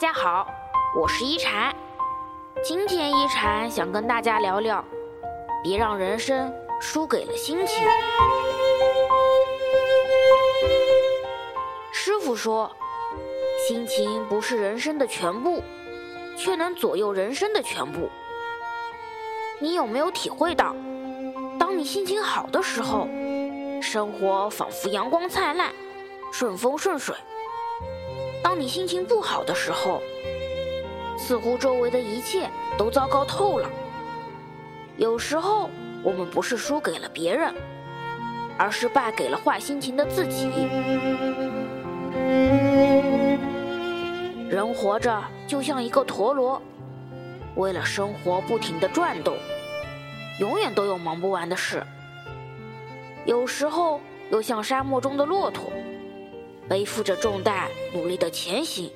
大家好，我是一禅。今天一禅想跟大家聊聊，别让人生输给了心情。师傅说，心情不是人生的全部，却能左右人生的全部。你有没有体会到，当你心情好的时候，生活仿佛阳光灿烂，顺风顺水；当你心情不好的时候，似乎周围的一切都糟糕透了。有时候，我们不是输给了别人，而是败给了坏心情的自己。人活着就像一个陀螺，为了生活不停的转动，永远都有忙不完的事。有时候又像沙漠中的骆驼，背负着重担，努力的前行。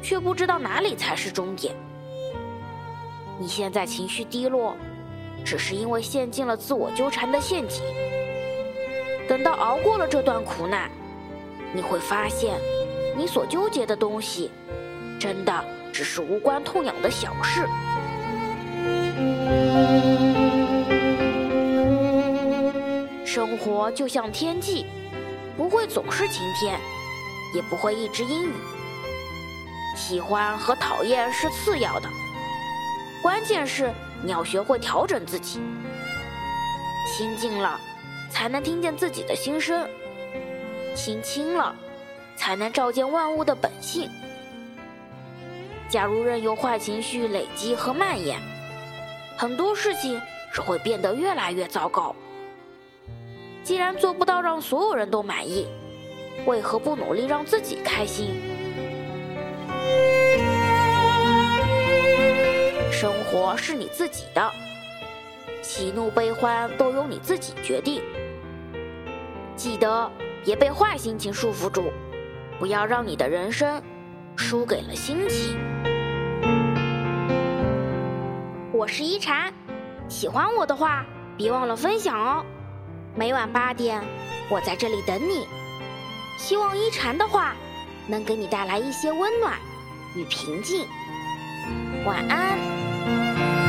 却不知道哪里才是终点。你现在情绪低落，只是因为陷进了自我纠缠的陷阱。等到熬过了这段苦难，你会发现，你所纠结的东西，真的只是无关痛痒的小事。生活就像天气，不会总是晴天，也不会一直阴雨。喜欢和讨厌是次要的，关键是你要学会调整自己。心静了，才能听见自己的心声；心清了，才能照见万物的本性。假如任由坏情绪累积和蔓延，很多事情只会变得越来越糟糕。既然做不到让所有人都满意，为何不努力让自己开心？生活是你自己的，喜怒悲欢都由你自己决定。记得别被坏心情束缚住，不要让你的人生输给了心情。我是一禅，喜欢我的话别忘了分享哦。每晚八点，我在这里等你。希望一禅的话能给你带来一些温暖。与平静，晚安。